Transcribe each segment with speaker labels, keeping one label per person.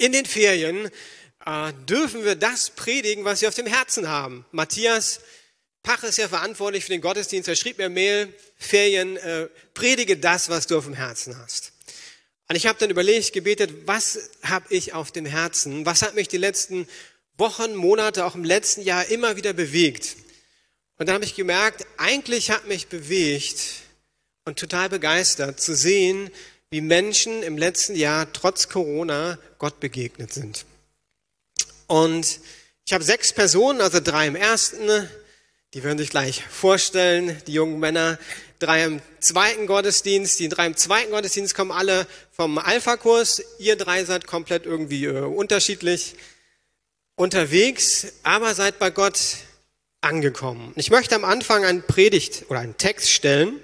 Speaker 1: In den Ferien äh, dürfen wir das predigen, was wir auf dem Herzen haben. Matthias Pach ist ja verantwortlich für den Gottesdienst. Er schrieb mir Mail, Ferien, äh, predige das, was du auf dem Herzen hast. Und ich habe dann überlegt, gebetet, was habe ich auf dem Herzen? Was hat mich die letzten Wochen, Monate, auch im letzten Jahr immer wieder bewegt? Und dann habe ich gemerkt, eigentlich hat mich bewegt und total begeistert zu sehen, wie Menschen im letzten Jahr trotz Corona Gott begegnet sind. Und ich habe sechs Personen, also drei im ersten, die werden sich gleich vorstellen, die jungen Männer, drei im zweiten Gottesdienst. Die drei im zweiten Gottesdienst kommen alle vom Alpha-Kurs. Ihr drei seid komplett irgendwie äh, unterschiedlich unterwegs, aber seid bei Gott angekommen. Ich möchte am Anfang einen Predigt oder einen Text stellen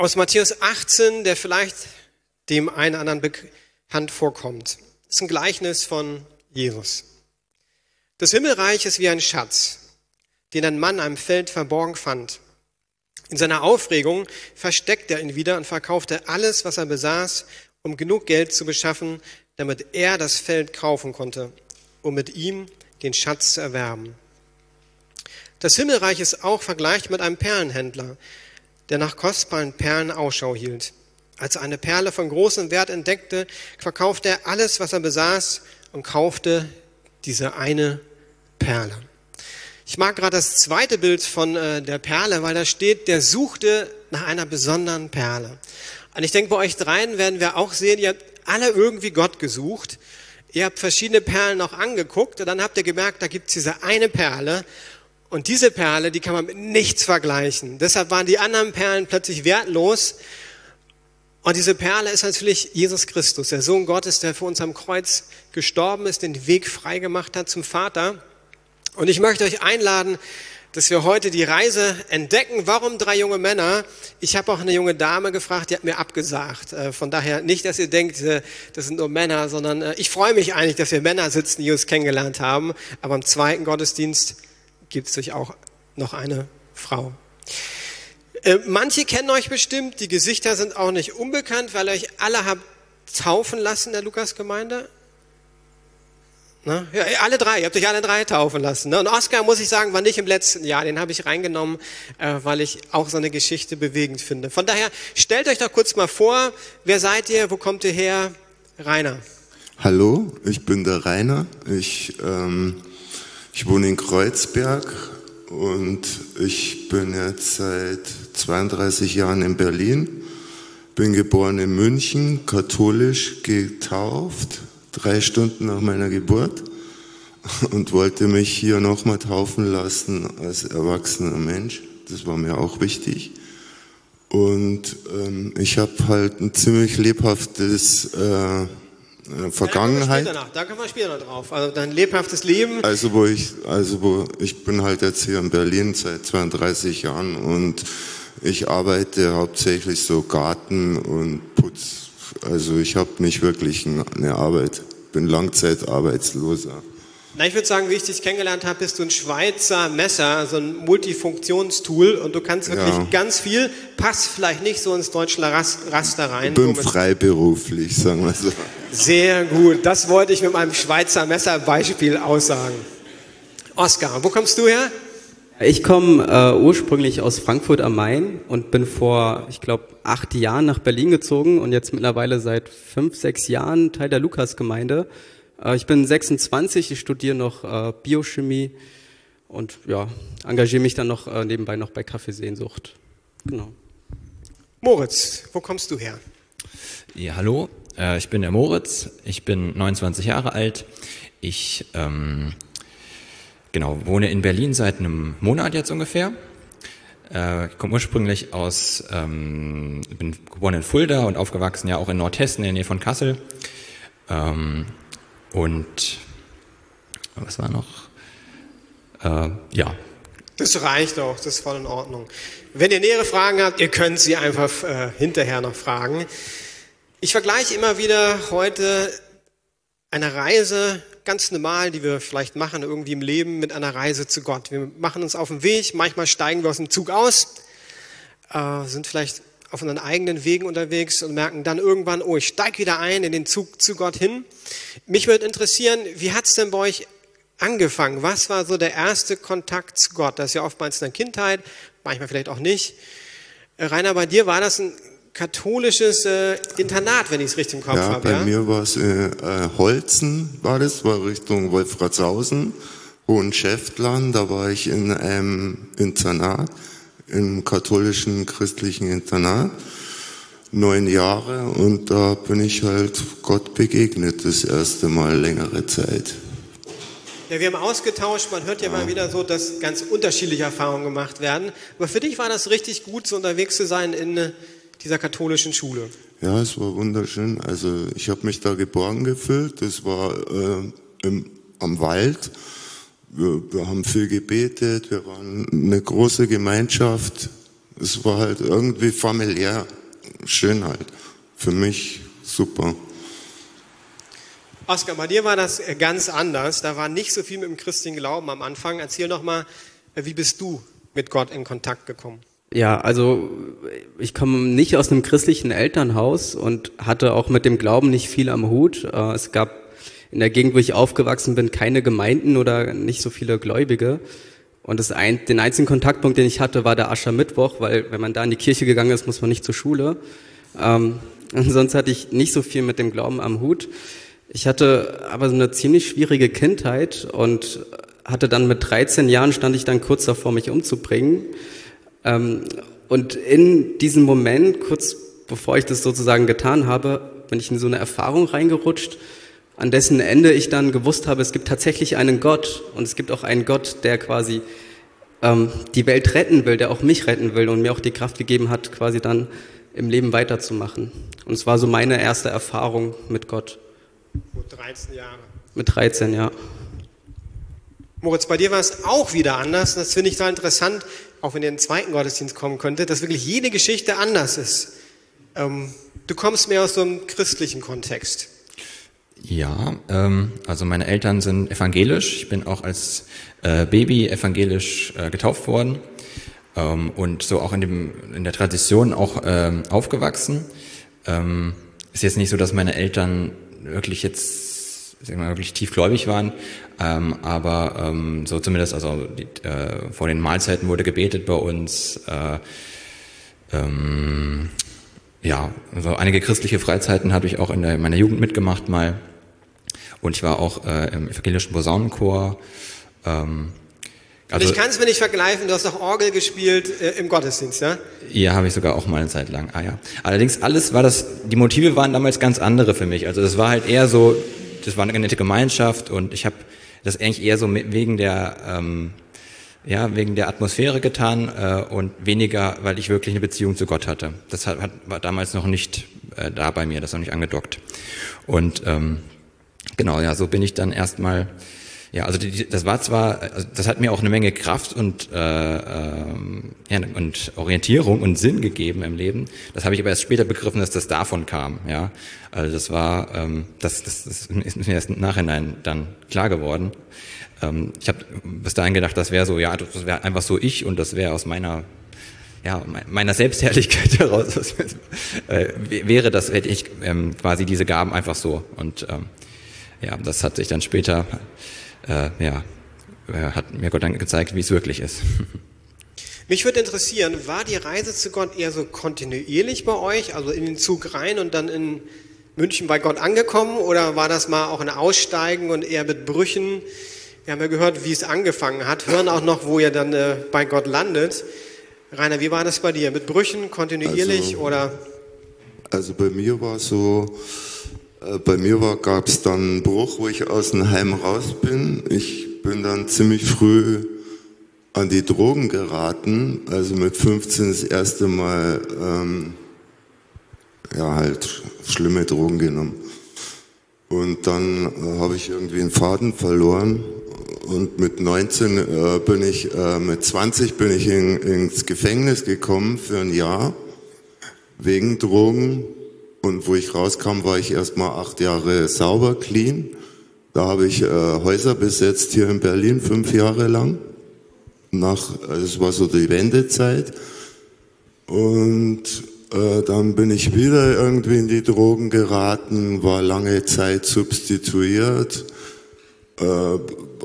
Speaker 1: aus Matthäus 18, der vielleicht dem einen oder anderen bekannt vorkommt. Das ist ein Gleichnis von Jesus. Das Himmelreich ist wie ein Schatz, den ein Mann am Feld verborgen fand. In seiner Aufregung versteckt er ihn wieder und verkaufte alles, was er besaß, um genug Geld zu beschaffen, damit er das Feld kaufen konnte, um mit ihm den Schatz zu erwerben. Das Himmelreich ist auch vergleicht mit einem Perlenhändler, der nach kostbaren Perlen Ausschau hielt. Als er eine Perle von großem Wert entdeckte, verkaufte er alles, was er besaß und kaufte diese eine Perle. Ich mag gerade das zweite Bild von äh, der Perle, weil da steht, der suchte nach einer besonderen Perle. Und ich denke, bei euch dreien werden wir auch sehen, ihr habt alle irgendwie Gott gesucht. Ihr habt verschiedene Perlen auch angeguckt und dann habt ihr gemerkt, da gibt es diese eine Perle und diese Perle, die kann man mit nichts vergleichen. Deshalb waren die anderen Perlen plötzlich wertlos. Und diese Perle ist natürlich Jesus Christus, der Sohn Gottes, der für uns am Kreuz gestorben ist, den Weg freigemacht hat zum Vater. Und ich möchte euch einladen, dass wir heute die Reise entdecken. Warum drei junge Männer? Ich habe auch eine junge Dame gefragt, die hat mir abgesagt. Äh, von daher nicht, dass ihr denkt, äh, das sind nur Männer, sondern äh, ich freue mich eigentlich, dass wir Männer sitzen, die uns kennengelernt haben. Aber im zweiten Gottesdienst gibt es euch auch noch eine Frau. Äh, manche kennen euch bestimmt, die Gesichter sind auch nicht unbekannt, weil ihr euch alle habt taufen lassen in der Lukasgemeinde. Ne? Ja, alle drei, ihr habt euch alle drei taufen lassen. Ne? Und Oskar, muss ich sagen, war nicht im letzten Jahr, den habe ich reingenommen, äh, weil ich auch so eine Geschichte bewegend finde. Von daher, stellt euch doch kurz mal vor, wer seid ihr, wo kommt ihr her? Rainer.
Speaker 2: Hallo, ich bin der Rainer. Ich ähm, ich wohne in Kreuzberg und ich bin jetzt seit 32 Jahren in Berlin. Bin geboren in München, katholisch getauft, drei Stunden nach meiner Geburt und wollte mich hier nochmal taufen lassen als erwachsener Mensch. Das war mir auch wichtig. Und ähm, ich habe halt ein ziemlich lebhaftes äh, Vergangenheit.
Speaker 1: Da, da kommen wir später noch drauf. Also dein lebhaftes Leben.
Speaker 2: Also wo ich, also wo ich bin halt jetzt hier in Berlin seit 32 Jahren und ich arbeite hauptsächlich so Garten und Putz. Also ich habe nicht wirklich eine Arbeit, bin Langzeitarbeitsloser.
Speaker 1: Na, ich würde sagen, wie ich dich kennengelernt habe, bist du ein Schweizer Messer, so ein Multifunktionstool und du kannst wirklich ja. ganz viel, passt vielleicht nicht so ins deutsche Raster rein.
Speaker 2: Ich bin freiberuflich, sagen wir so.
Speaker 1: Sehr gut, das wollte ich mit meinem Schweizer Messerbeispiel aussagen. Oskar, wo kommst du her?
Speaker 3: Ich komme äh, ursprünglich aus Frankfurt am Main und bin vor, ich glaube, acht Jahren nach Berlin gezogen und jetzt mittlerweile seit fünf, sechs Jahren Teil der Lukasgemeinde. Äh, ich bin 26, ich studiere noch äh, Biochemie und ja, engagiere mich dann noch äh, nebenbei noch bei Kaffeesehnsucht. Genau.
Speaker 1: Moritz, wo kommst du her?
Speaker 4: Ja, hallo, ich bin der Moritz, ich bin 29 Jahre alt. Ich ähm, genau, wohne in Berlin seit einem Monat jetzt ungefähr. Äh, ich komme ursprünglich aus, ähm, bin geboren in Fulda und aufgewachsen ja auch in Nordhessen in der Nähe von Kassel. Ähm, und was war noch? Äh, ja.
Speaker 1: Das reicht auch, das ist voll in Ordnung. Wenn ihr nähere Fragen habt, ihr könnt sie einfach äh, hinterher noch fragen. Ich vergleiche immer wieder heute eine Reise ganz normal, die wir vielleicht machen irgendwie im Leben mit einer Reise zu Gott. Wir machen uns auf den Weg, manchmal steigen wir aus dem Zug aus, äh, sind vielleicht auf unseren eigenen Wegen unterwegs und merken dann irgendwann, oh, ich steige wieder ein in den Zug zu Gott hin. Mich würde interessieren, wie hat's denn bei euch angefangen? Was war so der erste Kontakt zu Gott? Das ist ja oftmals in der Kindheit, manchmal vielleicht auch nicht. Äh, Rainer, bei dir war das ein katholisches äh, Internat, wenn ich es richtig im Kopf
Speaker 2: ja,
Speaker 1: habe.
Speaker 2: bei
Speaker 1: Ja,
Speaker 2: mir war es äh, äh, Holzen, war das, war Richtung Wolfratshausen, Hohenschäftlern, da war ich in einem Internat, im katholischen christlichen Internat, neun Jahre und da bin ich halt Gott begegnet, das erste Mal längere Zeit.
Speaker 1: Ja, wir haben ausgetauscht, man hört ja mal wieder so, dass ganz unterschiedliche Erfahrungen gemacht werden. Aber für dich war das richtig gut, so unterwegs zu sein in dieser katholischen Schule.
Speaker 2: Ja, es war wunderschön. Also ich habe mich da geborgen gefühlt. Das war äh, im, am Wald. Wir, wir haben viel gebetet. Wir waren eine große Gemeinschaft. Es war halt irgendwie familiär. Schön halt. Für mich super.
Speaker 1: Oskar, bei dir war das äh, ganz anders. Da war nicht so viel mit dem christlichen Glauben am Anfang. Erzähl doch mal, äh, wie bist du mit Gott in Kontakt gekommen?
Speaker 3: Ja, also ich komme nicht aus einem christlichen Elternhaus und hatte auch mit dem Glauben nicht viel am Hut. Äh, Es gab in der Gegend, wo ich aufgewachsen bin, keine Gemeinden oder nicht so viele Gläubige. Und das ein, den einzigen Kontaktpunkt, den ich hatte, war der Aschermittwoch, weil wenn man da in die Kirche gegangen ist, muss man nicht zur Schule. Ähm, und sonst hatte ich nicht so viel mit dem Glauben am Hut. Ich hatte aber so eine ziemlich schwierige Kindheit und hatte dann mit 13 Jahren stand ich dann kurz davor, mich umzubringen. Ähm, und in diesem Moment, kurz bevor ich das sozusagen getan habe, bin ich in so eine Erfahrung reingerutscht, an dessen Ende ich dann gewusst habe, es gibt tatsächlich einen Gott und es gibt auch einen Gott, der quasi ähm, die Welt retten will, der auch mich retten will und mir auch die Kraft gegeben hat, quasi dann im Leben weiterzumachen. Und es war so meine erste Erfahrung mit Gott.
Speaker 1: Gut 13 Jahre.
Speaker 3: Mit 13, ja.
Speaker 1: Moritz, bei dir war es auch wieder anders. Das finde ich da interessant, auch wenn ihr in den zweiten Gottesdienst kommen könntet, dass wirklich jede Geschichte anders ist. Ähm, du kommst mehr aus so einem christlichen Kontext.
Speaker 4: Ja, ähm, also meine Eltern sind evangelisch. Ich bin auch als äh, Baby evangelisch äh, getauft worden ähm, und so auch in, dem, in der Tradition auch ähm, aufgewachsen. Ähm, ist jetzt nicht so, dass meine Eltern wirklich jetzt sagen wir wirklich tiefgläubig waren, ähm, aber ähm, so zumindest also die, äh, vor den Mahlzeiten wurde gebetet bei uns. Äh, ähm, ja, also einige christliche Freizeiten habe ich auch in, der, in meiner Jugend mitgemacht mal. Und ich war auch äh, im evangelischen Posaunenchor. Ähm,
Speaker 1: Also ich kann es mir nicht vergleichen, du hast doch Orgel gespielt äh, im Gottesdienst, ja?
Speaker 4: Ja, habe ich sogar auch mal eine Zeit lang. Ah ja. Allerdings alles war das, die Motive waren damals ganz andere für mich. Also das war halt eher so, das war eine nette Gemeinschaft und ich habe das eigentlich eher so wegen der, ähm, ja, wegen der Atmosphäre getan äh, und weniger, weil ich wirklich eine Beziehung zu Gott hatte. Das hat, hat, war damals noch nicht äh, da bei mir, das noch nicht angedockt. Und ähm, genau, ja, so bin ich dann erstmal ja, also die, das war zwar, also das hat mir auch eine Menge Kraft und, äh, ähm, ja, und Orientierung und Sinn gegeben im Leben. Das habe ich aber erst später begriffen, dass das davon kam. Ja, also das war, ähm, das, das, das ist mir erst im Nachhinein dann klar geworden. Ähm, ich habe bis dahin gedacht, das wäre so, ja, das wäre einfach so ich und das wäre aus meiner ja, meiner Selbstherrlichkeit heraus äh, wäre das, hätte ich ähm, quasi diese Gaben einfach so. Und ähm, ja, das hat sich dann später äh, ja, hat mir Gott dann gezeigt, wie es wirklich ist.
Speaker 1: Mich würde interessieren, war die Reise zu Gott eher so kontinuierlich bei euch, also in den Zug rein und dann in München bei Gott angekommen, oder war das mal auch ein Aussteigen und eher mit Brüchen? Wir haben ja gehört, wie es angefangen hat, hören auch noch, wo ihr dann äh, bei Gott landet. Rainer, wie war das bei dir? Mit Brüchen, kontinuierlich
Speaker 2: Also-
Speaker 1: oder?
Speaker 2: Also bei mir war so, äh, bei mir gab es dann einen Bruch, wo ich aus dem Heim raus bin. Ich bin dann ziemlich früh an die Drogen geraten, also mit 15 das erste Mal ähm, ja halt schlimme Drogen genommen. Und dann äh, habe ich irgendwie einen Faden verloren und mit 19 äh, bin ich, äh, mit 20 bin ich in, ins Gefängnis gekommen für ein Jahr wegen Drogen. Und wo ich rauskam, war ich erstmal acht Jahre sauber, clean. Da habe ich äh, Häuser besetzt hier in Berlin, fünf Jahre lang. Nach, also es war so die Wendezeit. Und äh, dann bin ich wieder irgendwie in die Drogen geraten, war lange Zeit substituiert, äh,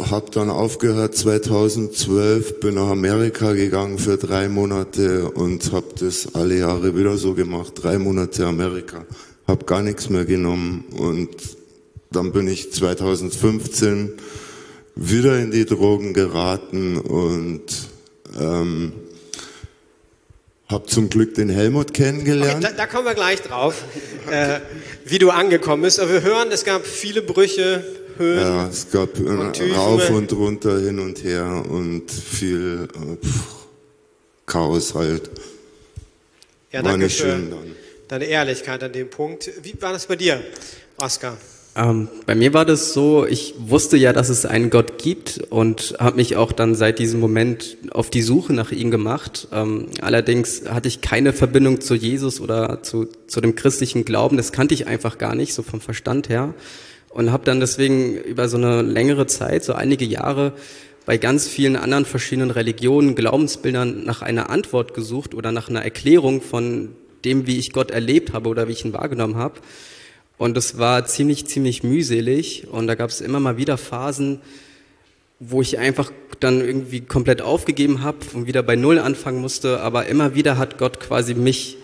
Speaker 2: habe dann aufgehört 2012, bin nach Amerika gegangen für drei Monate und habe das alle Jahre wieder so gemacht, drei Monate Amerika, habe gar nichts mehr genommen und dann bin ich 2015 wieder in die Drogen geraten und ähm, habe zum Glück den Helmut kennengelernt.
Speaker 1: Okay, da, da, kommen wir gleich drauf, äh, wie du angekommen bist. Aber wir hören, es gab viele Brüche, Höhen.
Speaker 2: Ja, es gab und rauf und runter, hin und her und viel äh, Chaos halt.
Speaker 1: Ja, danke für deine Ehrlichkeit an dem Punkt. Wie war das bei dir, Oskar?
Speaker 3: Ähm, bei mir war das so, ich wusste ja, dass es einen Gott gibt und habe mich auch dann seit diesem Moment auf die Suche nach ihm gemacht. Ähm, allerdings hatte ich keine Verbindung zu Jesus oder zu, zu dem christlichen Glauben. Das kannte ich einfach gar nicht, so vom Verstand her. Und habe dann deswegen über so eine längere Zeit, so einige Jahre, bei ganz vielen anderen verschiedenen Religionen, Glaubensbildern nach einer Antwort gesucht oder nach einer Erklärung von dem, wie ich Gott erlebt habe oder wie ich ihn wahrgenommen habe. Und es war ziemlich, ziemlich mühselig. Und da gab es immer mal wieder Phasen, wo ich einfach dann irgendwie komplett aufgegeben habe und wieder bei Null anfangen musste. Aber immer wieder hat Gott quasi mich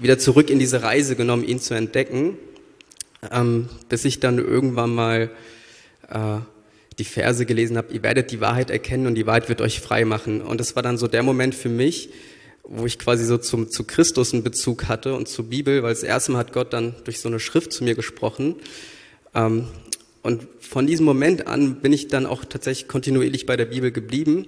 Speaker 3: wieder zurück in diese Reise genommen, ihn zu entdecken, ähm, bis ich dann irgendwann mal äh, die Verse gelesen habe, ihr werdet die Wahrheit erkennen und die Wahrheit wird euch frei machen. Und das war dann so der Moment für mich, wo ich quasi so zum, zu Christus einen Bezug hatte und zur Bibel, weil das erste Mal hat Gott dann durch so eine Schrift zu mir gesprochen. Ähm, und von diesem Moment an bin ich dann auch tatsächlich kontinuierlich bei der Bibel geblieben.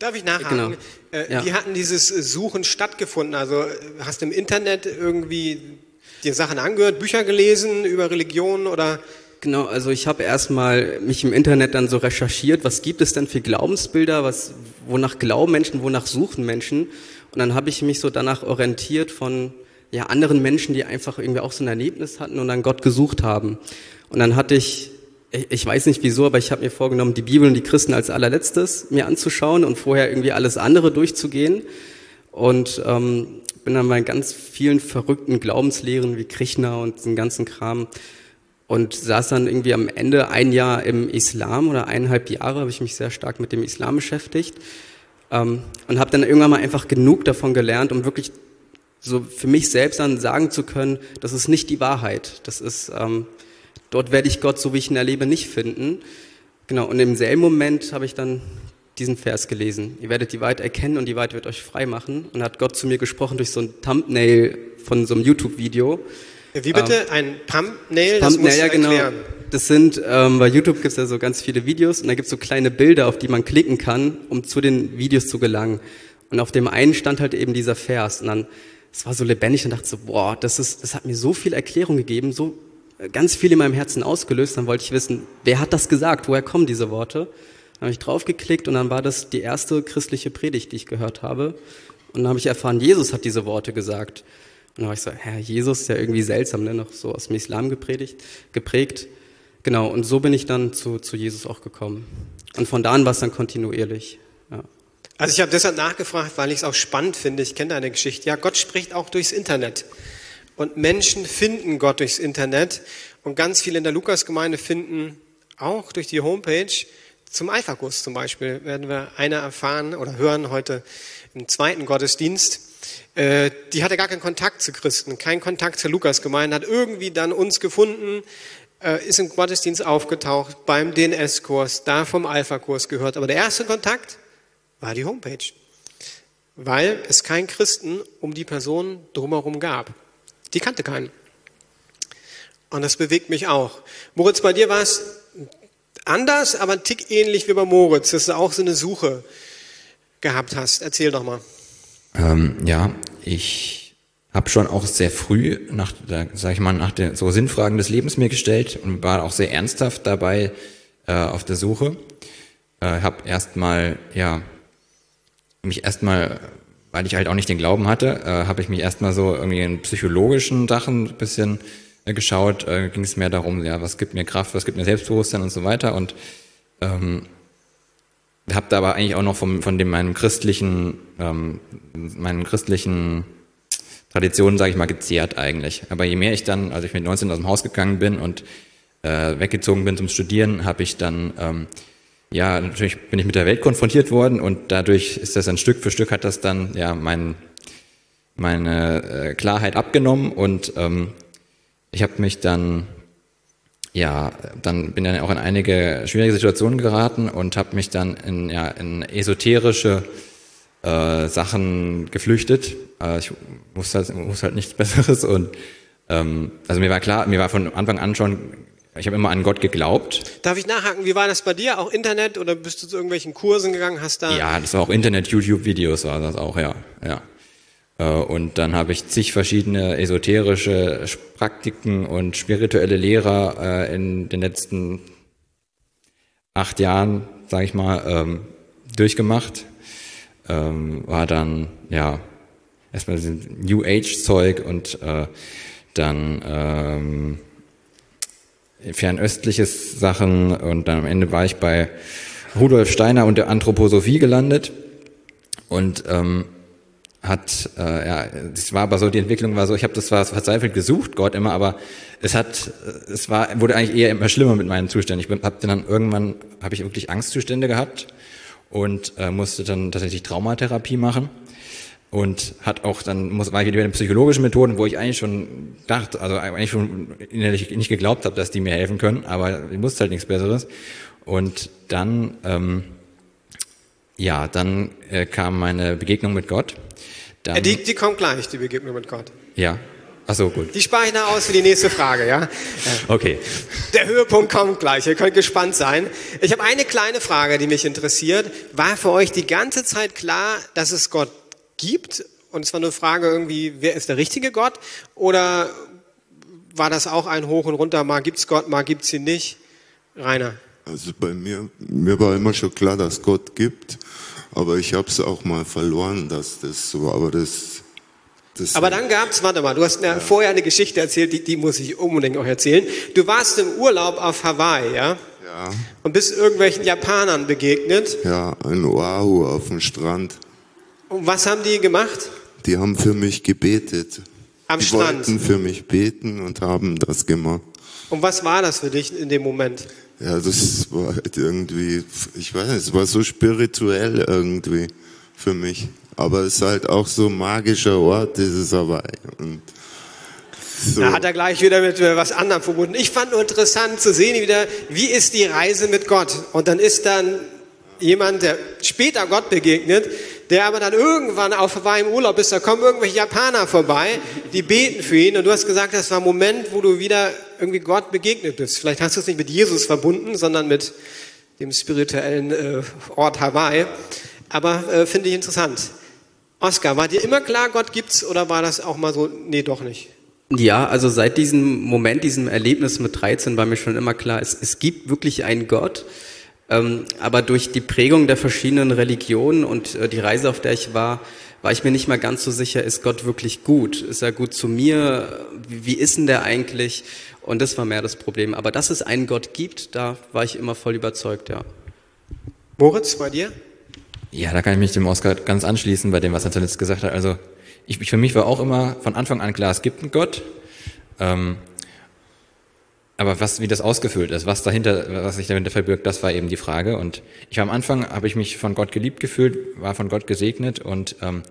Speaker 1: Darf ich nachhaken? Genau. Äh, ja. Wie hatten dieses Suchen stattgefunden? Also hast du im Internet irgendwie dir Sachen angehört, Bücher gelesen über Religion oder?
Speaker 3: Genau, also ich habe erstmal mich im Internet dann so recherchiert, was gibt es denn für Glaubensbilder, was, wonach glauben Menschen, wonach suchen Menschen und dann habe ich mich so danach orientiert von ja, anderen Menschen, die einfach irgendwie auch so ein Erlebnis hatten und dann Gott gesucht haben. Und dann hatte ich, ich weiß nicht wieso, aber ich habe mir vorgenommen, die Bibel und die Christen als allerletztes mir anzuschauen und vorher irgendwie alles andere durchzugehen. Und ähm, bin dann bei ganz vielen verrückten Glaubenslehren wie Krishna und den ganzen Kram und saß dann irgendwie am Ende ein Jahr im Islam oder eineinhalb Jahre habe ich mich sehr stark mit dem Islam beschäftigt ähm, und habe dann irgendwann mal einfach genug davon gelernt, um wirklich so für mich selbst dann sagen zu können, das ist nicht die Wahrheit. Das ist, ähm, dort werde ich Gott, so wie ich ihn erlebe, nicht finden. Genau, und im selben Moment habe ich dann diesen Vers gelesen. Ihr werdet die Wahrheit erkennen und die Wahrheit wird euch frei machen. Und hat Gott zu mir gesprochen durch so ein Thumbnail von so einem YouTube-Video.
Speaker 1: Wie bitte? Ähm, ein Thumbnail? Das
Speaker 3: Thumbnail, ja, genau. Das sind, ähm, bei YouTube gibt es ja so ganz viele Videos und da gibt es so kleine Bilder, auf die man klicken kann, um zu den Videos zu gelangen. Und auf dem einen stand halt eben dieser Vers und dann, es war so lebendig und dachte so, boah, das ist, das hat mir so viel Erklärung gegeben, so äh, ganz viel in meinem Herzen ausgelöst. Dann wollte ich wissen, wer hat das gesagt? Woher kommen diese Worte? Dann habe ich draufgeklickt und dann war das die erste christliche Predigt, die ich gehört habe. Und dann habe ich erfahren, Jesus hat diese Worte gesagt. Und dann war ich so, Herr, Jesus ist ja irgendwie seltsam, ne? noch so aus dem Islam gepredigt, geprägt. Genau, und so bin ich dann zu, zu Jesus auch gekommen. Und von da an war es dann kontinuierlich. Ja.
Speaker 1: Also ich habe deshalb nachgefragt, weil ich es auch spannend finde. Ich kenne deine Geschichte. Ja, Gott spricht auch durchs Internet. Und Menschen finden Gott durchs Internet. Und ganz viele in der Lukasgemeinde finden auch durch die Homepage zum Alphagus zum Beispiel werden wir eine erfahren oder hören heute im zweiten Gottesdienst. Äh, die hatte gar keinen Kontakt zu Christen, keinen Kontakt zur Lukasgemeinde, hat irgendwie dann uns gefunden, äh, ist im Gottesdienst aufgetaucht, beim DNS-Kurs, da vom Alpha-Kurs gehört. Aber der erste Kontakt war die Homepage, weil es keinen Christen um die Person drumherum gab. Die kannte keinen. Und das bewegt mich auch. Moritz, bei dir war es anders, aber ein Tick ähnlich wie bei Moritz, dass du auch so eine Suche gehabt hast. Erzähl doch mal.
Speaker 4: Ähm, ja, ich habe schon auch sehr früh nach, sag ich mal, nach der so Sinnfragen des Lebens mir gestellt und war auch sehr ernsthaft dabei äh, auf der Suche. Äh, habe erstmal, ja, mich erstmal, weil ich halt auch nicht den Glauben hatte, äh, habe ich mich erstmal so irgendwie in psychologischen Sachen bisschen geschaut, äh, ging es mehr darum, ja, was gibt mir Kraft, was gibt mir Selbstbewusstsein und so weiter. Und ähm, habe da aber eigentlich auch noch vom, von dem meinem christlichen, ähm, meinen christlichen Traditionen, sage ich mal, gezehrt eigentlich. Aber je mehr ich dann, als ich mit 19 aus dem Haus gegangen bin und äh, weggezogen bin zum Studieren, habe ich dann ähm, ja, natürlich bin ich mit der Welt konfrontiert worden und dadurch ist das dann Stück für Stück hat das dann ja mein, meine äh, Klarheit abgenommen und ähm, ich habe mich dann ja, dann bin dann auch in einige schwierige Situationen geraten und habe mich dann in, ja, in esoterische äh, Sachen geflüchtet. Äh, ich wusste halt, wusste halt nichts Besseres und ähm, also mir war klar, mir war von Anfang an schon ich habe immer an Gott geglaubt.
Speaker 1: Darf ich nachhaken, wie war das bei dir? Auch Internet oder bist du zu irgendwelchen Kursen gegangen? Hast da
Speaker 4: ja, das war auch Internet, YouTube-Videos war das auch, ja. ja. Äh, und dann habe ich zig verschiedene esoterische Praktiken und spirituelle Lehrer äh, in den letzten acht Jahren, sage ich mal, ähm, durchgemacht. Ähm, war dann, ja, erstmal New Age-Zeug und äh, dann ähm, fernöstliches Sachen und dann am Ende war ich bei Rudolf Steiner und der Anthroposophie gelandet und hat äh, ja es war aber so die Entwicklung war so ich habe das zwar verzweifelt gesucht Gott immer aber es hat es war wurde eigentlich eher immer schlimmer mit meinen Zuständen ich habe dann irgendwann habe ich wirklich Angstzustände gehabt und äh, musste dann tatsächlich Traumatherapie machen und hat auch dann muss war ich wieder in psychologischen Methoden, wo ich eigentlich schon dachte, also eigentlich schon innerlich nicht geglaubt habe, dass die mir helfen können, aber ich wusste halt nichts Besseres. Und dann ähm, ja, dann äh, kam meine Begegnung mit Gott.
Speaker 1: Dann, die, die kommt gleich, die Begegnung mit Gott.
Speaker 4: Ja. Ach so, gut.
Speaker 1: Die spare ich nach aus für die nächste Frage, ja?
Speaker 4: Okay.
Speaker 1: Der Höhepunkt kommt gleich, ihr könnt gespannt sein. Ich habe eine kleine Frage, die mich interessiert. War für euch die ganze Zeit klar, dass es Gott gibt und es war nur Frage irgendwie, wer ist der richtige Gott? Oder war das auch ein Hoch und Runter, mal gibt's Gott, mal gibt's ihn nicht? Rainer.
Speaker 2: Also bei mir, mir war immer schon klar, dass Gott gibt, aber ich habe es auch mal verloren, dass das so, aber das,
Speaker 1: das aber dann gab's, warte mal, du hast mir ja. vorher eine Geschichte erzählt, die, die muss ich unbedingt auch erzählen. Du warst im Urlaub auf Hawaii, ja?
Speaker 2: Ja.
Speaker 1: Und bist irgendwelchen Japanern begegnet?
Speaker 2: Ja, in Oahu auf dem Strand.
Speaker 1: Und was haben die gemacht?
Speaker 2: Die haben für mich gebetet.
Speaker 1: Am
Speaker 2: die
Speaker 1: Strand?
Speaker 2: wollten für mich beten und haben das gemacht.
Speaker 1: Und was war das für dich in dem Moment?
Speaker 2: Ja, das war halt irgendwie, ich weiß nicht, es war so spirituell irgendwie für mich. Aber es ist halt auch so ein magischer Ort, dieses Hawaii. Und
Speaker 1: so. Da hat er gleich wieder mit äh, was anderem verbunden. Ich fand nur interessant zu sehen, wieder, wie ist die Reise mit Gott? Und dann ist dann jemand, der später Gott begegnet, der aber dann irgendwann auf Hawaii im Urlaub ist, da kommen irgendwelche Japaner vorbei, die beten für ihn und du hast gesagt, das war ein Moment, wo du wieder irgendwie Gott begegnet bist. Vielleicht hast du es nicht mit Jesus verbunden, sondern mit dem spirituellen äh, Ort Hawaii. Aber äh, finde ich interessant. Oskar, war dir immer klar, Gott gibt's oder war das auch mal so, nee, doch nicht?
Speaker 3: Ja, also seit diesem Moment, diesem Erlebnis mit 13 war mir schon immer klar, es, es gibt wirklich einen Gott. Ähm, aber durch die Prägung der verschiedenen Religionen und äh, die Reise, auf der ich war, war ich mir nicht mal ganz so sicher, ist Gott wirklich gut? Ist er gut zu mir? Wie, wie ist denn der eigentlich? Und das war mehr das Problem. Aber dass es einen Gott gibt, da war ich immer voll überzeugt, ja.
Speaker 1: Moritz, bei dir?
Speaker 4: Ja, da kann ich mich dem Oskar ganz anschließen, bei dem, was er zuletzt gesagt hat. Also ich, für mich war auch immer von Anfang an klar, es gibt einen Gott. Ähm, aber was, wie das ausgefüllt ist, was dahinter, was sich dahinter verbirgt, das war eben die Frage. Und ich war am Anfang, habe ich mich von Gott geliebt gefühlt, war von Gott gesegnet und ähm,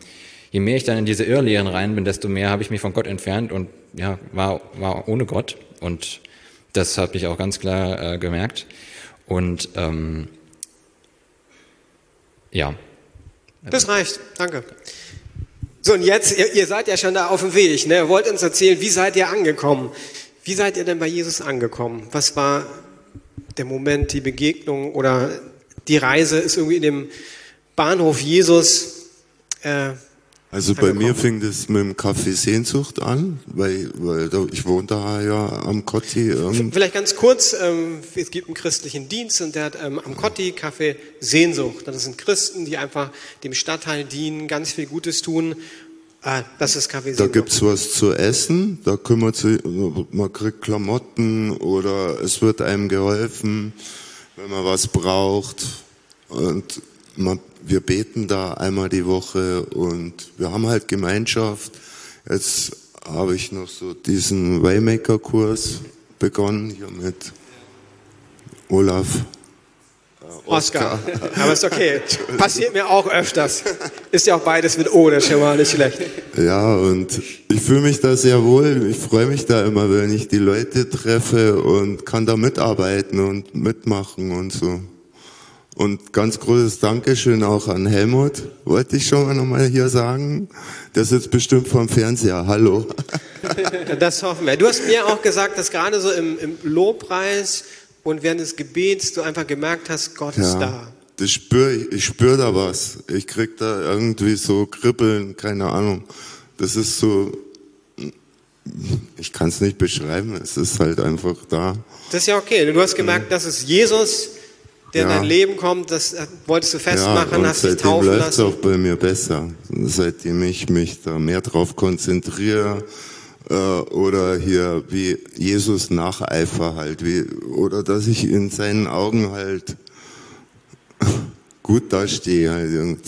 Speaker 4: je mehr ich dann in diese Irrlehren rein bin, desto mehr habe ich mich von Gott entfernt und ja, war, war ohne Gott. Und das habe ich auch ganz klar äh, gemerkt. Und ähm, ja.
Speaker 1: Das reicht, danke. So, und jetzt, ihr, ihr seid ja schon da auf dem Weg, ne? Wollt uns erzählen, wie seid ihr angekommen? Wie seid ihr denn bei Jesus angekommen? Was war der Moment, die Begegnung oder die Reise? Ist irgendwie in dem Bahnhof Jesus?
Speaker 2: Äh, also bei mir fing das mit dem Café Sehnsucht an, weil, weil ich wohne da ja am Kotti.
Speaker 1: Ähm. Vielleicht ganz kurz, ähm, es gibt einen christlichen Dienst und der hat ähm, am Kotti Café Sehnsucht. Das sind Christen, die einfach dem Stadtteil dienen, ganz viel Gutes tun Ah, das ist Café
Speaker 2: Da gibt's was zu essen, da kümmert sich, man kriegt Klamotten oder es wird einem geholfen, wenn man was braucht. Und man, wir beten da einmal die Woche und wir haben halt Gemeinschaft. Jetzt habe ich noch so diesen Waymaker-Kurs begonnen hier mit Olaf.
Speaker 1: Oscar. Aber ist okay. Passiert mir auch öfters. Ist ja auch beides mit O, das ist schon mal nicht schlecht.
Speaker 2: Ja, und ich fühle mich da sehr wohl. Ich freue mich da immer, wenn ich die Leute treffe und kann da mitarbeiten und mitmachen und so. Und ganz großes Dankeschön auch an Helmut. Wollte ich schon mal nochmal hier sagen. Der sitzt bestimmt vom Fernseher. Hallo.
Speaker 1: Das hoffen wir. Du hast mir auch gesagt, dass gerade so im, im Lobpreis und während des Gebets du einfach gemerkt hast, Gott ist da.
Speaker 2: Das spür ich, ich spüre da was. Ich krieg da irgendwie so Kribbeln, keine Ahnung. Das ist so, ich kann es nicht beschreiben, es ist halt einfach da.
Speaker 1: Das ist ja okay. Du hast gemerkt, das ist Jesus, der in
Speaker 2: Ja.
Speaker 1: dein Leben kommt. Das wolltest du
Speaker 2: Ja,
Speaker 1: festmachen,
Speaker 2: und
Speaker 1: hast dich
Speaker 2: seitdem
Speaker 1: taufen
Speaker 2: läuft es
Speaker 1: lassen.
Speaker 2: auch bei mir besser. Seitdem ich mich da mehr drauf konzentriere äh, oder hier wie Jesus nacheifer halt, wie, oder dass ich in seinen Augen halt gut dastehe. Halt.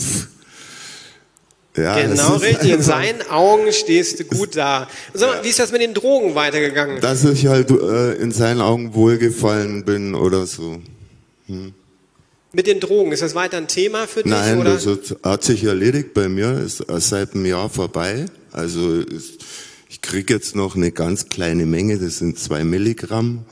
Speaker 2: Ja,
Speaker 1: Genau richtig. In seinen Augen stehst du gut da. Sag mal, wie ist das mit den Drogen weitergegangen?
Speaker 2: Dass ich halt äh, in seinen Augen wohlgefallen bin oder so.
Speaker 1: Mit den Drogen, ist das weiter ein Thema für dich?
Speaker 2: Nein,
Speaker 1: oder?
Speaker 2: das hat, hat sich erledigt bei mir, ist äh, seit einem Jahr vorbei. Also ist, ich krieg jetzt noch eine ganz kleine Menge, das sind zwei Milligramm,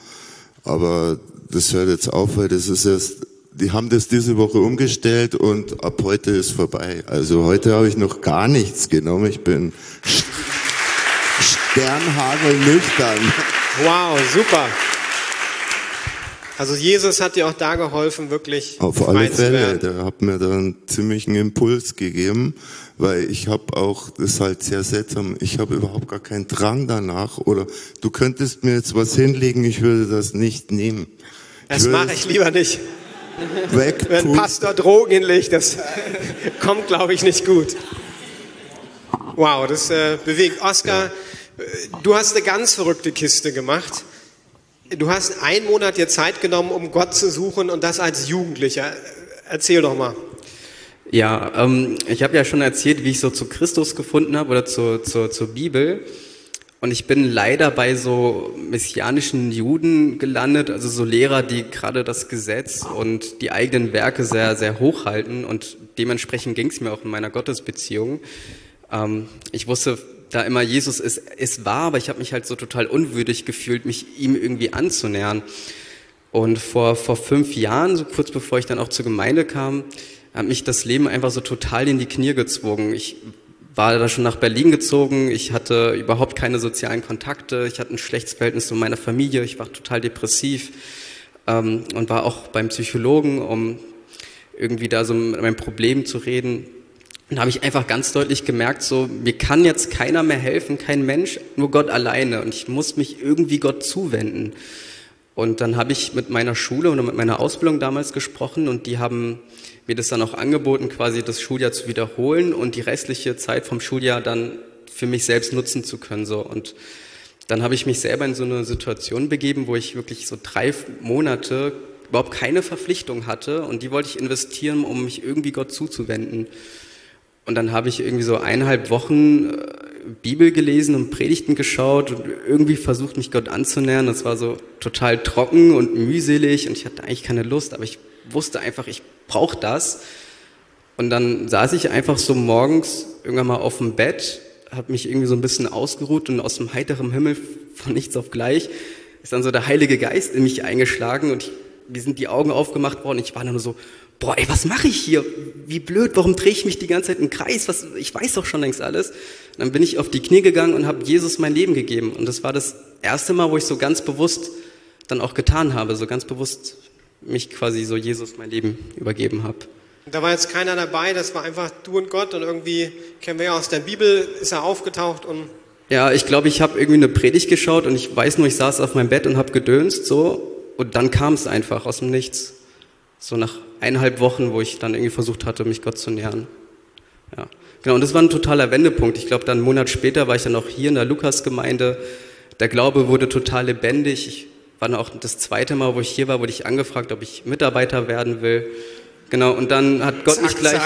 Speaker 2: aber das hört jetzt auf, weil das ist erst, die haben das diese Woche umgestellt und ab heute ist vorbei. Also heute habe ich noch gar nichts genommen, ich bin st- sternhagelnüchtern.
Speaker 1: Wow, super. Also Jesus hat dir auch da geholfen, wirklich
Speaker 2: Auf alle Fälle, der hat mir da einen ziemlichen Impuls gegeben, weil ich habe auch, das ist halt sehr seltsam, ich habe überhaupt gar keinen Drang danach oder du könntest mir jetzt was hinlegen, ich würde das nicht nehmen.
Speaker 1: Das mache ich lieber nicht.
Speaker 2: es
Speaker 1: Wenn. Pastor Drogen hinlegt, das kommt, glaube ich, nicht gut. Wow, das äh, bewegt. Oskar, äh, du hast eine ganz verrückte Kiste gemacht. Du hast einen Monat dir Zeit genommen, um Gott zu suchen und das als Jugendlicher. Erzähl doch mal.
Speaker 3: Ja, ähm, ich habe ja schon erzählt, wie ich so zu Christus gefunden habe oder zu, zu, zur Bibel. Und ich bin leider bei so messianischen Juden gelandet, also so Lehrer, die gerade das Gesetz und die eigenen Werke sehr, sehr hochhalten. Und dementsprechend ging es mir auch in meiner Gottesbeziehung. Ähm, ich wusste da immer, Jesus ist, ist wahr, aber ich habe mich halt so total unwürdig gefühlt, mich ihm irgendwie anzunähern. Und vor, vor fünf Jahren, so kurz bevor ich dann auch zur Gemeinde kam, hat mich das Leben einfach so total in die Knie gezwungen. Ich war da schon nach Berlin gezogen, ich hatte überhaupt keine sozialen Kontakte, ich hatte ein schlechtes Verhältnis zu meiner Familie, ich war total depressiv ähm, und war auch beim Psychologen, um irgendwie da so mit meinem Problem zu reden. Und da habe ich einfach ganz deutlich gemerkt, so mir kann jetzt keiner mehr helfen, kein Mensch, nur Gott alleine. Und ich muss mich irgendwie Gott zuwenden. Und dann habe ich mit meiner Schule oder mit meiner Ausbildung damals gesprochen und die haben mir das dann auch angeboten, quasi das Schuljahr zu wiederholen und die restliche Zeit vom Schuljahr dann für mich selbst nutzen zu können. So. Und dann habe ich mich selber in so eine Situation begeben, wo ich wirklich so drei Monate überhaupt keine Verpflichtung hatte und die wollte ich investieren, um mich irgendwie Gott zuzuwenden. Und dann habe ich irgendwie so eineinhalb Wochen äh, Bibel gelesen und Predigten geschaut und irgendwie versucht, mich Gott anzunähern. Das war so total trocken und mühselig und ich hatte eigentlich keine Lust, aber ich wusste einfach, ich brauche das. Und dann saß ich einfach so morgens irgendwann mal auf dem Bett, habe mich irgendwie so ein bisschen ausgeruht und aus dem heiteren Himmel von nichts auf gleich ist dann so der Heilige Geist in mich eingeschlagen und ich, mir sind die Augen aufgemacht worden. Ich war dann nur so, boah, ey, was mache ich hier? Wie blöd, warum drehe ich mich die ganze Zeit im Kreis? Was, ich weiß doch schon längst alles. Und dann bin ich auf die Knie gegangen und habe Jesus mein Leben gegeben. Und das war das erste Mal, wo ich so ganz bewusst dann auch getan habe, so ganz bewusst mich quasi so Jesus mein Leben übergeben habe.
Speaker 1: Da war jetzt keiner dabei, das war einfach du und Gott und irgendwie kennen wir ja aus der Bibel, ist er aufgetaucht und
Speaker 3: Ja, ich glaube, ich habe irgendwie eine Predigt geschaut und ich weiß nur, ich saß auf meinem Bett und habe gedönst so und dann kam es einfach aus dem Nichts. So nach eineinhalb Wochen, wo ich dann irgendwie versucht hatte, mich Gott zu nähern. Ja. Genau, und das war ein totaler Wendepunkt. Ich glaube, dann einen Monat später war ich dann auch hier in der Lukasgemeinde. Der Glaube wurde total lebendig. Ich war dann auch das zweite Mal, wo ich hier war, wurde ich angefragt, ob ich Mitarbeiter werden will. Genau, und dann hat Gott zack, mich gleich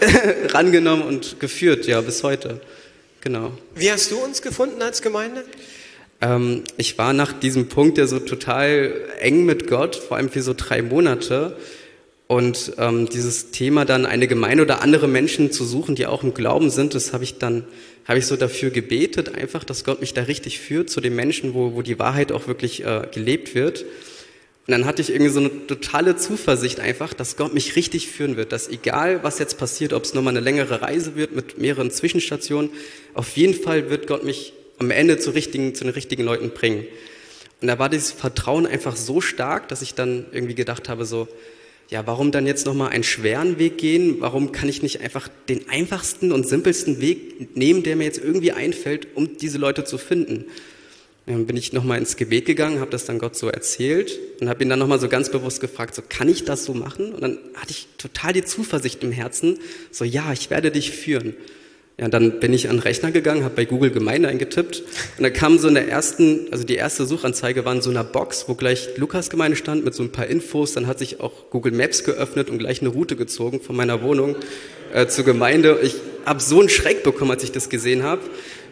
Speaker 3: rangenommen und geführt, ja, bis heute. Genau.
Speaker 1: Wie hast du uns gefunden als Gemeinde?
Speaker 3: Ähm, ich war nach diesem Punkt ja so total eng mit Gott, vor allem für so drei Monate. Und ähm, dieses Thema dann eine Gemeinde oder andere Menschen zu suchen, die auch im Glauben sind, das habe ich dann, habe ich so dafür gebetet, einfach, dass Gott mich da richtig führt zu den Menschen, wo, wo die Wahrheit auch wirklich äh, gelebt wird. Und dann hatte ich irgendwie so eine totale Zuversicht einfach, dass Gott mich richtig führen wird, dass egal was jetzt passiert, ob es nochmal eine längere Reise wird mit mehreren Zwischenstationen, auf jeden Fall wird Gott mich am Ende zu, richtigen, zu den richtigen Leuten bringen. Und da war dieses Vertrauen einfach so stark, dass ich dann irgendwie gedacht habe, so, ja, warum dann jetzt nochmal einen schweren Weg gehen? Warum kann ich nicht einfach den einfachsten und simpelsten Weg nehmen, der mir jetzt irgendwie einfällt, um diese Leute zu finden? Dann bin ich nochmal ins Gebet gegangen, habe das dann Gott so erzählt und habe ihn dann nochmal so ganz bewusst gefragt, so kann ich das so machen? Und dann hatte ich total die Zuversicht im Herzen, so ja, ich werde dich führen. Ja, dann bin ich an den Rechner gegangen, habe bei Google Gemeinde eingetippt und dann kam so in der ersten, also die erste Suchanzeige war in so einer Box, wo gleich Lukas Gemeinde stand mit so ein paar Infos. Dann hat sich auch Google Maps geöffnet und gleich eine Route gezogen von meiner Wohnung äh, zur Gemeinde. Ich habe so einen Schreck bekommen, als ich das gesehen habe.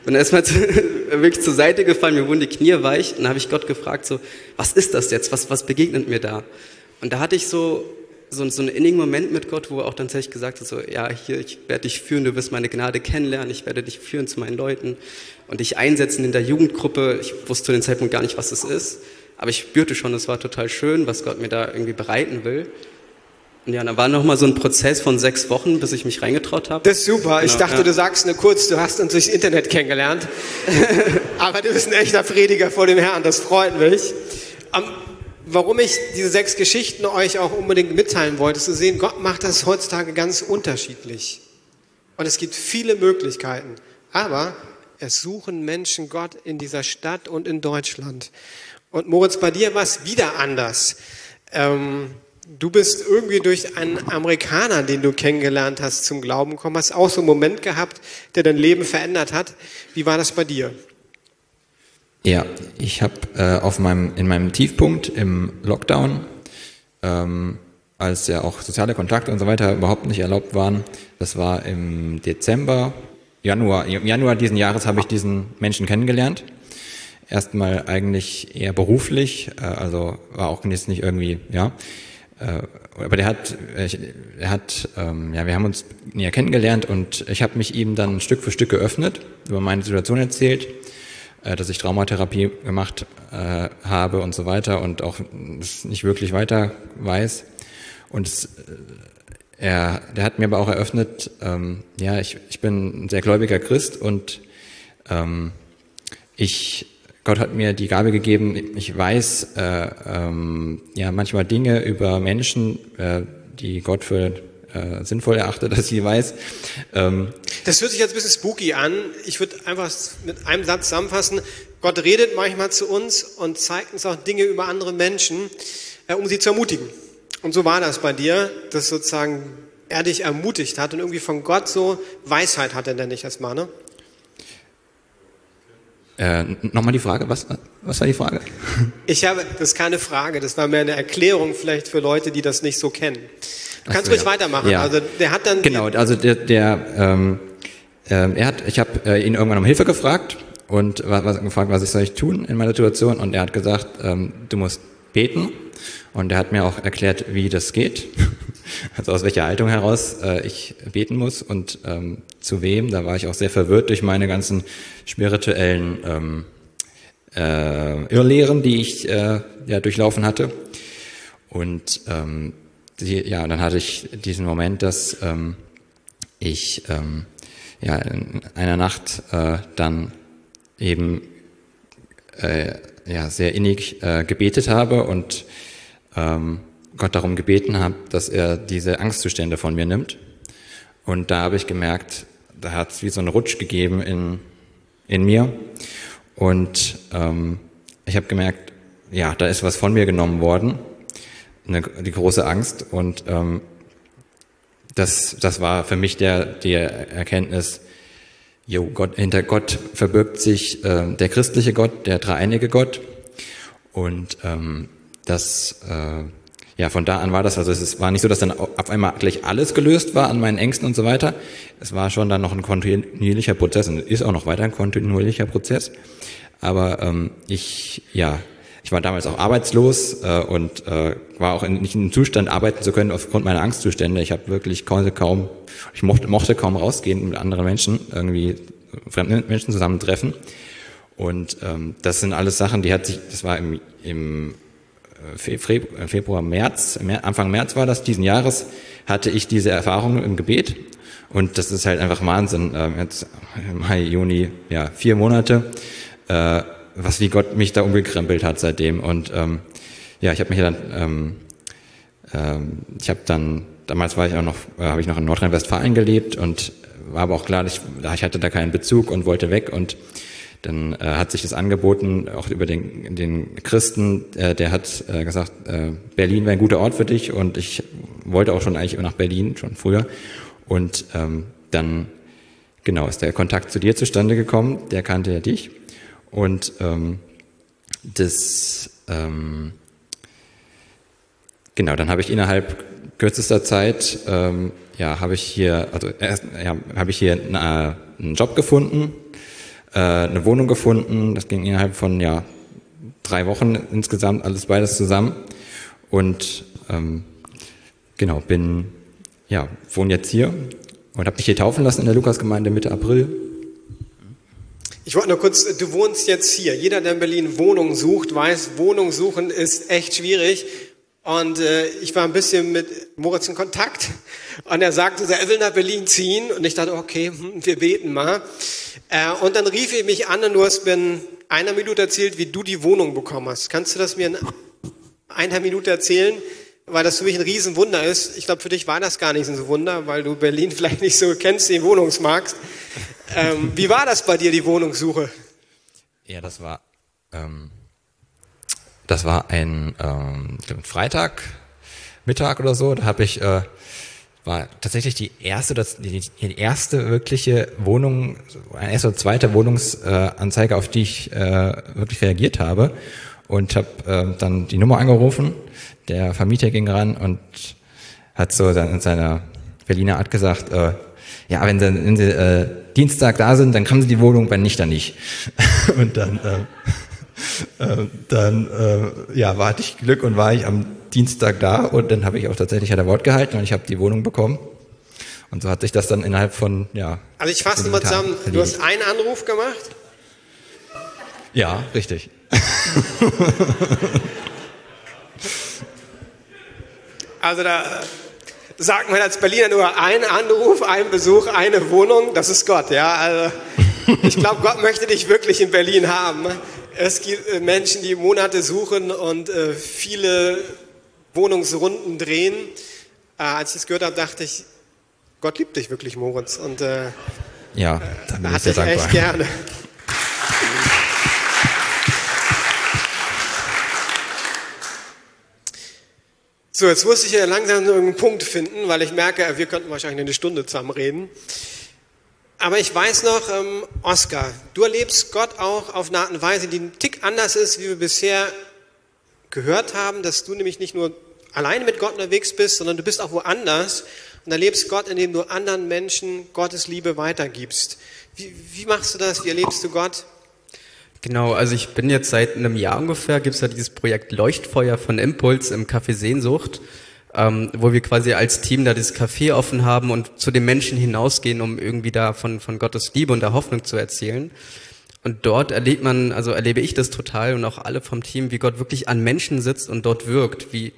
Speaker 3: Bin erstmal wirklich zur Seite gefallen, mir wurden die Knie weich und dann habe ich Gott gefragt, so, was ist das jetzt? Was, was begegnet mir da? Und da hatte ich so so, so einen innigen Moment mit Gott, wo er auch dann tatsächlich gesagt hat, so, ja, hier, ich werde dich führen, du wirst meine Gnade kennenlernen, ich werde dich führen zu meinen Leuten und dich einsetzen in der Jugendgruppe. Ich wusste zu dem Zeitpunkt gar nicht, was es ist, aber ich spürte schon, es war total schön, was Gott mir da irgendwie bereiten will. Und ja, da war nochmal so ein Prozess von sechs Wochen, bis ich mich reingetraut habe.
Speaker 1: Das ist super. Genau, ich dachte, ja. du sagst nur kurz, du hast uns durchs Internet kennengelernt. aber du bist ein echter Prediger vor dem Herrn, das freut mich. Um, warum ich diese sechs Geschichten euch auch unbedingt mitteilen wollte, ist zu sehen, Gott macht das heutzutage ganz unterschiedlich. Und es gibt viele Möglichkeiten. Aber es suchen Menschen Gott in dieser Stadt und in Deutschland. Und Moritz, bei dir war es wieder anders. Ähm, du bist irgendwie durch einen Amerikaner, den du kennengelernt hast, zum Glauben gekommen, hast auch so einen Moment gehabt, der dein Leben verändert hat. Wie war das bei dir?
Speaker 4: Ja, ich habe äh, auf meinem in meinem Tiefpunkt im Lockdown, ähm, als ja auch soziale Kontakte und so weiter überhaupt nicht erlaubt waren, das war im Dezember, Januar, im Januar diesen Jahres habe ich diesen Menschen kennengelernt. Erstmal eigentlich eher beruflich, äh, also war auch jetzt nicht irgendwie, ja. Äh, aber der hat, er hat, ähm, ja, wir haben uns näher kennengelernt und ich habe mich ihm dann Stück für Stück geöffnet, über meine Situation erzählt äh, dass ich Traumatherapie gemacht äh, habe und so weiter und auch nicht wirklich weiter weiß. Und es, äh, er, der hat mir aber auch eröffnet, ähm, ja, ich, ich bin ein sehr gläubiger Christ und ähm, ich, Gott hat mir die Gabe gegeben, ich weiß äh, ähm, ja manchmal Dinge über Menschen, äh, die Gott für äh, sinnvoll erachte, dass sie weiß.
Speaker 1: Ähm, das hört sich jetzt ein bisschen spooky an. Ich würde einfach mit einem Satz zusammenfassen. Gott redet manchmal zu uns und zeigt uns auch Dinge über andere Menschen, äh, um sie zu ermutigen. Und so war das bei dir, dass sozusagen er dich ermutigt hat und irgendwie von Gott so Weisheit hat er denn nicht erstmal, ne?
Speaker 4: Äh, Nochmal die Frage, was, was war die Frage?
Speaker 1: Ich habe, das ist keine Frage, das war mehr eine Erklärung vielleicht für Leute, die das nicht so kennen. Du kannst so, ruhig ja. weitermachen. Ja. Also der hat dann
Speaker 4: genau, also der, der ähm, äh, er hat, ich habe äh, ihn irgendwann um Hilfe gefragt und was, gefragt, was ich soll ich tun in meiner Situation und er hat gesagt, ähm, du musst beten und er hat mir auch erklärt, wie das geht, also aus welcher Haltung heraus äh, ich beten muss und ähm, zu wem. Da war ich auch sehr verwirrt durch meine ganzen spirituellen ähm, äh, Irrlehren, die ich äh, ja durchlaufen hatte. Und ähm, die, ja, dann hatte ich diesen Moment, dass ähm, ich ähm, ja, in einer Nacht äh, dann eben äh, ja, sehr innig äh, gebetet habe und ähm, Gott darum gebeten habe, dass er diese Angstzustände von mir nimmt. Und da habe ich gemerkt, da hat es wie so einen Rutsch gegeben in, in mir. Und ähm, ich habe gemerkt, ja, da ist was von mir genommen worden eine, die große Angst und ähm, das, das war für mich der, die Erkenntnis, jo, Gott, hinter Gott verbirgt sich äh, der christliche Gott, der dreieinige Gott. Und ähm, das, äh, ja, von da an war das, also es war nicht so, dass dann auf einmal gleich alles gelöst war an meinen Ängsten und so weiter. Es war schon dann noch ein kontinuierlicher Prozess und ist auch noch weiter ein kontinuierlicher Prozess. Aber ähm, ich, ja, ich war damals auch arbeitslos äh, und äh, war auch in, nicht in dem Zustand, arbeiten zu können aufgrund meiner Angstzustände. Ich habe wirklich konnte kaum, ich mochte, mochte kaum rausgehen mit anderen Menschen, irgendwie fremden Menschen zusammentreffen. Und ähm, das sind alles Sachen, die hat sich, das war im, im äh, Februar, März, Anfang März war das diesen Jahres, hatte ich diese Erfahrung im Gebet. Und das ist halt einfach Wahnsinn. Ähm, jetzt Mai, Juni, ja, vier Monate. Was wie Gott mich da umgekrempelt hat seitdem. Und ähm, ja, ich habe mich dann, ähm, ähm, ich habe dann, damals war ich auch noch, äh, habe ich noch in Nordrhein-Westfalen gelebt und war aber auch klar, ich, ich hatte da keinen Bezug und wollte weg und dann äh, hat sich das angeboten, auch über den, den Christen, äh, der hat äh, gesagt, äh, Berlin wäre ein guter Ort für dich und ich wollte auch schon eigentlich nach Berlin, schon früher. Und ähm, dann, genau, ist der Kontakt zu dir zustande gekommen, der kannte ja dich. Und ähm, das, ähm, genau, dann habe ich innerhalb kürzester Zeit, ähm, ja, habe ich hier, also erst, ja, habe ich hier eine, einen Job gefunden, äh, eine Wohnung gefunden. Das ging innerhalb von ja drei Wochen insgesamt alles beides zusammen und ähm, genau bin ja wohne jetzt hier und habe mich hier taufen lassen in der Lukasgemeinde Mitte April
Speaker 1: ich wollte nur kurz, du wohnst jetzt hier. Jeder, der in Berlin Wohnung sucht, weiß, Wohnung suchen ist echt schwierig. Und äh, ich war ein bisschen mit Moritz in Kontakt und er sagte, er will nach Berlin ziehen und ich dachte, okay, hm, wir beten mal. Äh, und dann rief er mich an und du hast mir in einer Minute erzählt, wie du die Wohnung bekommen hast. Kannst du das mir in einer Minute erzählen? Weil das für mich ein Riesenwunder ist. Ich glaube, für dich war das gar nicht so ein Wunder, weil du Berlin vielleicht nicht so kennst, den Wohnungsmarkt. Ähm, wie war das bei dir, die Wohnungssuche?
Speaker 4: Ja, das war, ähm, das war ein ähm, Freitag, Mittag oder so. Da habe ich, äh, war tatsächlich die erste, das, die, die erste wirkliche Wohnung, eine erste oder zweite Wohnungsanzeige, auf die ich äh, wirklich reagiert habe. Und habe äh, dann die Nummer angerufen. Der Vermieter ging ran und hat so dann in seiner Berliner Art gesagt, äh, ja, wenn sie, wenn sie äh, Dienstag da sind, dann haben sie die Wohnung, wenn nicht, dann nicht. und dann, äh, äh, dann äh, ja, war ich Glück und war ich am Dienstag da und dann habe ich auch tatsächlich ein Wort gehalten und ich habe die Wohnung bekommen. Und so hat sich das dann innerhalb von, ja.
Speaker 1: Also ich fasse mal zusammen, du hast einen Anruf gemacht?
Speaker 4: Ja, richtig.
Speaker 1: also da sagt man als Berliner nur ein Anruf, ein Besuch, eine Wohnung, das ist Gott, ja. Also ich glaube, Gott möchte dich wirklich in Berlin haben. Es gibt äh, Menschen, die Monate suchen und äh, viele Wohnungsrunden drehen. Äh, als ich das gehört habe, dachte ich, Gott liebt dich wirklich, Moritz. Und äh,
Speaker 4: ja, da bin ich
Speaker 1: sehr dankbar. echt gerne. So, jetzt muss ich ja langsam irgendeinen Punkt finden, weil ich merke, wir könnten wahrscheinlich eine Stunde zusammen reden. Aber ich weiß noch, ähm, Oskar, du erlebst Gott auch auf eine Art und Weise, die ein Tick anders ist, wie wir bisher gehört haben, dass du nämlich nicht nur alleine mit Gott unterwegs bist, sondern du bist auch woanders und erlebst Gott, indem du anderen Menschen Gottes Liebe weitergibst. Wie, wie machst du das? Wie erlebst du Gott?
Speaker 3: Genau, also ich bin jetzt seit einem Jahr ungefähr, gibt es ja dieses Projekt Leuchtfeuer von Impuls im Café Sehnsucht, ähm, wo wir quasi als Team da das Café offen haben und zu den Menschen hinausgehen, um irgendwie da von, von Gottes Liebe und der Hoffnung zu erzählen. Und dort erlebt man, also erlebe ich das total und auch alle vom Team, wie Gott wirklich an Menschen sitzt und dort wirkt, wie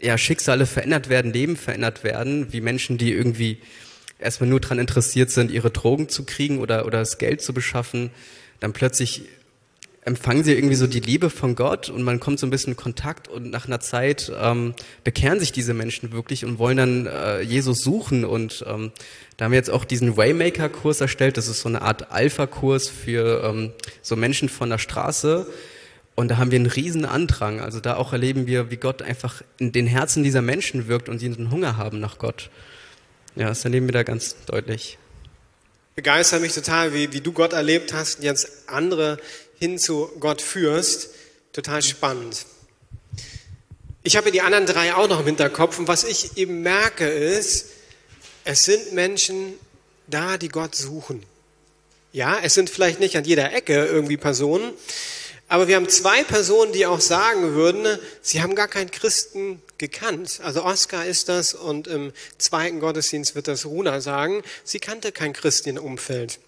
Speaker 3: ja, Schicksale verändert werden, Leben verändert werden, wie Menschen, die irgendwie erstmal nur daran interessiert sind, ihre Drogen zu kriegen oder, oder das Geld zu beschaffen, dann plötzlich empfangen sie irgendwie so die Liebe von Gott und man kommt so ein bisschen in Kontakt und nach einer Zeit ähm, bekehren sich diese Menschen wirklich und wollen dann äh, Jesus suchen und ähm, da haben wir jetzt auch diesen Waymaker-Kurs erstellt, das ist so eine Art Alpha-Kurs für ähm, so Menschen von der Straße und da haben wir einen riesen Andrang, also da auch erleben wir, wie Gott einfach in den Herzen dieser Menschen wirkt und sie einen Hunger haben nach Gott. Ja, das erleben wir da ganz deutlich.
Speaker 1: Begeistert mich total, wie, wie du Gott erlebt hast und jetzt andere hin zu Gott führst. Total spannend. Ich habe die anderen drei auch noch im Hinterkopf und was ich eben merke ist, es sind Menschen da, die Gott suchen. Ja, es sind vielleicht nicht an jeder Ecke irgendwie Personen, aber wir haben zwei Personen, die auch sagen würden, sie haben gar keinen Christen gekannt. Also Oskar ist das und im zweiten Gottesdienst wird das Runa sagen, sie kannte kein Christen im Umfeld.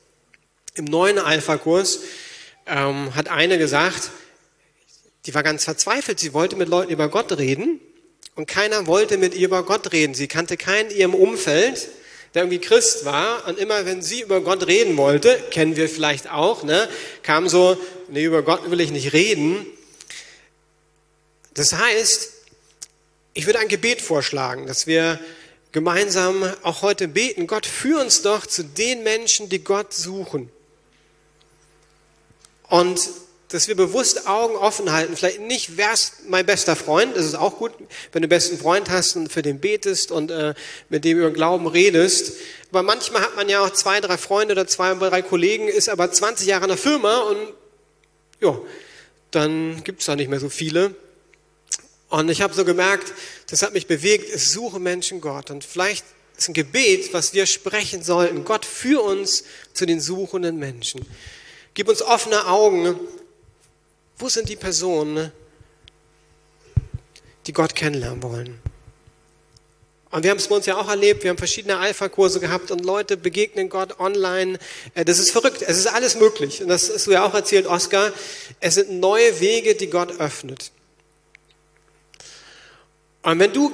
Speaker 1: Im neuen Alpha-Kurs ähm, hat eine gesagt, die war ganz verzweifelt. Sie wollte mit Leuten über Gott reden und keiner wollte mit ihr über Gott reden. Sie kannte keinen in ihrem Umfeld, der irgendwie Christ war. Und immer wenn sie über Gott reden wollte, kennen wir vielleicht auch, ne, kam so, nee, über Gott will ich nicht reden. Das heißt, ich würde ein Gebet vorschlagen, dass wir gemeinsam auch heute beten. Gott, führ uns doch zu den Menschen, die Gott suchen. Und dass wir bewusst Augen offen halten. Vielleicht nicht, wer ist mein bester Freund? Das ist auch gut, wenn du einen besten Freund hast und für den betest und äh, mit dem über Glauben redest. Aber manchmal hat man ja auch zwei, drei Freunde oder zwei, drei Kollegen, ist aber 20 Jahre in der Firma und ja, dann gibt es da nicht mehr so viele. Und ich habe so gemerkt, das hat mich bewegt, es suche Menschen Gott. Und vielleicht ist ein Gebet, was wir sprechen sollten. Gott, führ uns zu den suchenden Menschen. Gib uns offene Augen, wo sind die Personen, die Gott kennenlernen wollen? Und wir haben es bei uns ja auch erlebt, wir haben verschiedene Alpha-Kurse gehabt und Leute begegnen Gott online. Äh, das ist verrückt, es ist alles möglich. Und das hast du ja auch erzählt, Oskar. Es sind neue Wege, die Gott öffnet. Und wenn du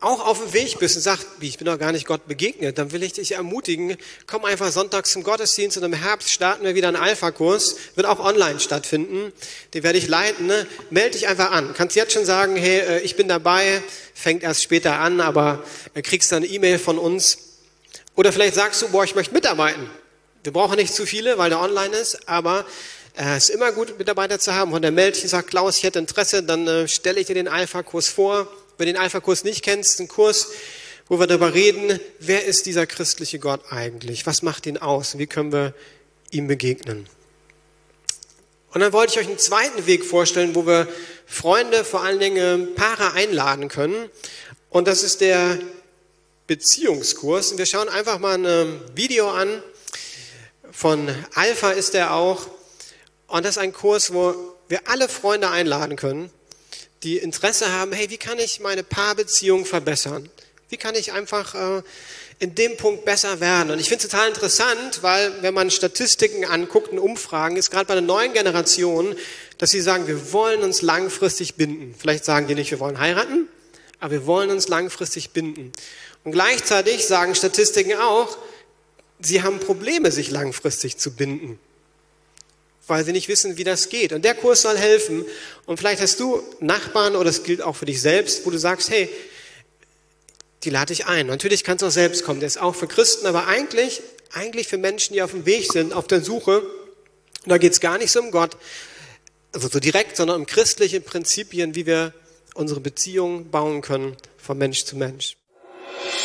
Speaker 1: auch auf dem Weg bist und sagst, ich bin doch gar nicht Gott begegnet, dann will ich dich ermutigen, komm einfach sonntags zum Gottesdienst und im Herbst starten wir wieder einen Alpha-Kurs, wird auch online stattfinden, den werde ich leiten, ne? melde dich einfach an, kannst jetzt schon sagen, hey, äh, ich bin dabei, fängt erst später an, aber äh, kriegst dann eine E-Mail von uns. Oder vielleicht sagst du, boah, ich möchte mitarbeiten. Wir brauchen nicht zu viele, weil der online ist, aber äh, es ist immer gut, Mitarbeiter zu haben. Und der meldet sich sagt, Klaus, ich hätte Interesse, dann stelle ich dir den Alpha-Kurs vor, wenn du den Alpha-Kurs nicht kennst, ein Kurs, wo wir darüber reden, wer ist dieser christliche Gott eigentlich? Was macht ihn aus? Wie können wir ihm begegnen? Und dann wollte ich euch einen zweiten Weg vorstellen, wo wir Freunde, vor allen Dingen Paare einladen können. Und das ist der Beziehungskurs. Und wir schauen einfach mal ein Video an. Von Alpha ist er auch. Und das ist ein Kurs, wo wir alle Freunde einladen können die Interesse haben, hey, wie kann ich meine Paarbeziehung verbessern? Wie kann ich einfach äh, in dem Punkt besser werden? Und ich finde es total interessant, weil wenn man Statistiken anguckt und Umfragen, ist gerade bei der neuen Generation, dass sie sagen, wir wollen uns langfristig binden. Vielleicht sagen die nicht, wir wollen heiraten, aber wir wollen uns langfristig binden. Und gleichzeitig sagen Statistiken auch, sie haben Probleme, sich langfristig zu binden weil sie nicht wissen, wie das geht. Und der Kurs soll helfen. Und vielleicht hast du Nachbarn oder es gilt auch für dich selbst, wo du sagst, hey, die lade ich ein. Natürlich kannst du auch selbst kommen. Der ist auch für Christen, aber eigentlich, eigentlich für Menschen, die auf dem Weg sind, auf der Suche. Da geht es gar nicht so um Gott, also so direkt, sondern um christliche Prinzipien, wie wir unsere Beziehungen bauen können von Mensch zu Mensch.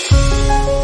Speaker 1: Musik